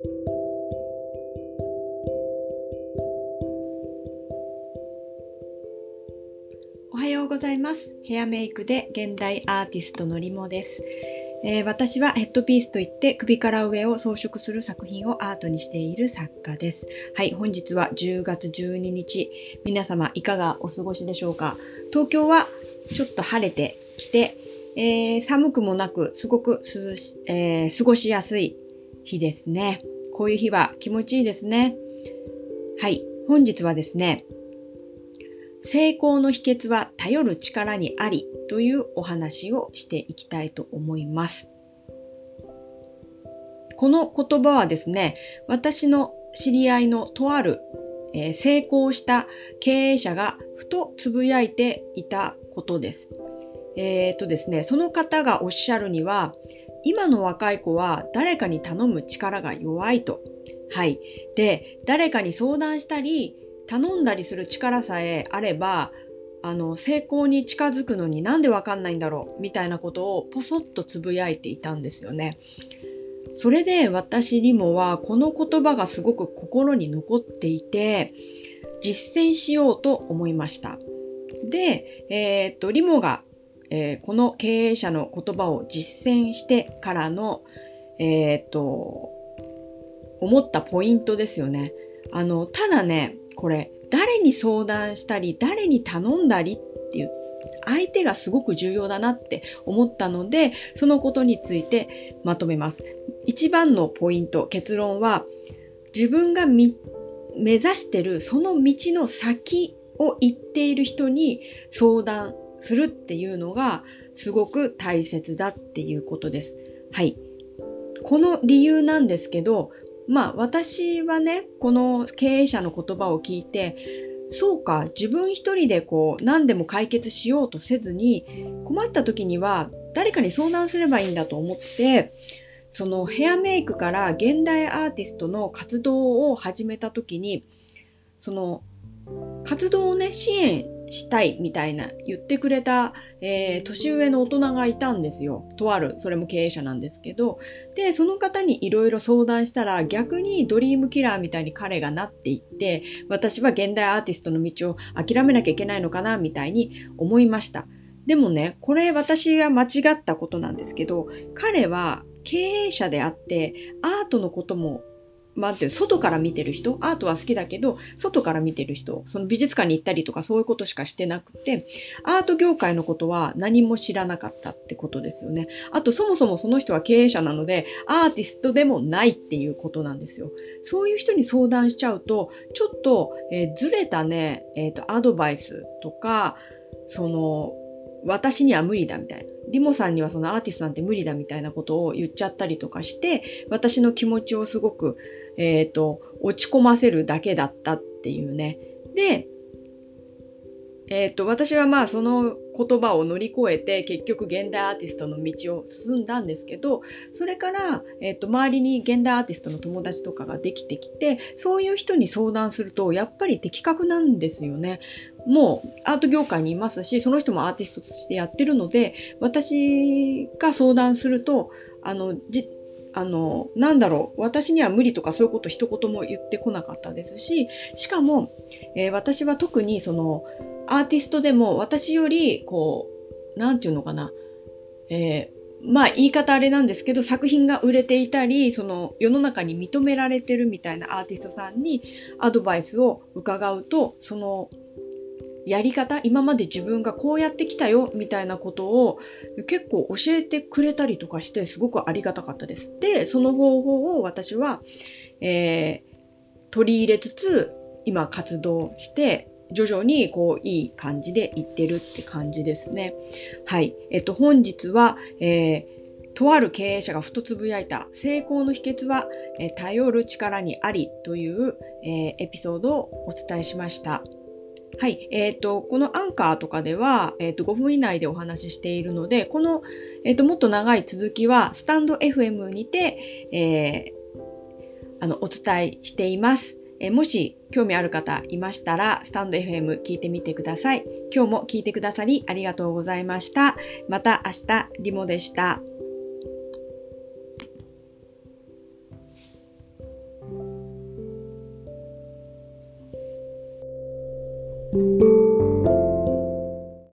おはようございます。ヘアメイクで現代アーティストのりもです。えー、私はヘッドピースといって首から上を装飾する作品をアートにしている作家です。はい、本日は10月12日。皆様いかがお過ごしでしょうか？東京はちょっと晴れてきて、えー、寒くもなくすごく涼し、えー、過ごしやすい日ですね。こういう日は気持ちいいですね。はい、本日はですね、成功の秘訣は頼る力にありというお話をしていきたいと思います。この言葉はですね、私の知り合いのとある、えー、成功した経営者がふとつぶやいていたことです。えっ、とですね、その方がおっしゃるには、今の若い子は誰かに頼む力が弱いと。はい。で、誰かに相談したり、頼んだりする力さえあれば、あの、成功に近づくのになんでわかんないんだろう？みたいなことをポソッとつぶやいていたんですよね。それで私リモはこの言葉がすごく心に残っていて、実践しようと思いました。で、えー、っと、リモが、えー、この経営者の言葉を実践してからの、えー、っと、思ったポイントですよね。あの、ただね、これ、誰に相談したり、誰に頼んだりっていう、相手がすごく重要だなって思ったので、そのことについてまとめます。一番のポイント、結論は、自分が目指してるその道の先を行っている人に相談するっていうのがすごく大切だっていうことです。はい。この理由なんですけど、まあ私はね、この経営者の言葉を聞いて、そうか、自分一人でこう何でも解決しようとせずに、困った時には誰かに相談すればいいんだと思って、そのヘアメイクから現代アーティストの活動を始めた時に、その活動をね、支援したいみたいな言ってくれた、えー、年上の大人がいたんですよ。とある、それも経営者なんですけど。で、その方にいろいろ相談したら逆にドリームキラーみたいに彼がなっていって、私は現代アーティストの道を諦めなきゃいけないのかなみたいに思いました。でもね、これ私は間違ったことなんですけど、彼は経営者であって、アートのこともまあ、ていう、外から見てる人、アートは好きだけど、外から見てる人、その美術館に行ったりとかそういうことしかしてなくて、アート業界のことは何も知らなかったってことですよね。あと、そもそもその人は経営者なので、アーティストでもないっていうことなんですよ。そういう人に相談しちゃうと、ちょっと、えー、ずれたね、えっ、ー、と、アドバイスとか、その、私には無理だみたいな。リモさんにはそのアーティストなんて無理だみたいなことを言っちゃったりとかして、私の気持ちをすごくえっ、ー、と、落ち込ませるだけだったっていうね。で、えっ、ー、と、私はまあその言葉を乗り越えて結局現代アーティストの道を進んだんですけど、それから、えっ、ー、と、周りに現代アーティストの友達とかができてきて、そういう人に相談すると、やっぱり的確なんですよね。もうアート業界にいますし、その人もアーティストとしてやってるので、私が相談すると、あの、じ、あの、なんだろう、私には無理とかそういうこと一言も言ってこなかったですし、しかも、えー、私は特にその、アーティストでも私より、こう、なんていうのかな、えー、まあ言い方あれなんですけど、作品が売れていたり、その世の中に認められてるみたいなアーティストさんにアドバイスを伺うと、そのやり方、今まで自分がこうやってきたよ、みたいなことを結構教えてくれたりとかして、すごくありがたかったです。で、その方法を私は、えー、取り入れつつ、今活動して、徐々にこういい感じでいってるって感じですね。はい。えっと、本日は、えー、とある経営者がふとつぶやいた成功の秘訣は、え、頼る力にありという、えー、エピソードをお伝えしました。はい。えっ、ー、と、このアンカーとかでは、えっ、ー、と、5分以内でお話ししているので、この、えっ、ー、と、もっと長い続きは、スタンド FM にて、えー、あの、お伝えしています。えもし興味ある方いましたら、スタンド FM 聞いてみてください。今日も聞いてくださりありがとうございました。また明日、リモでした。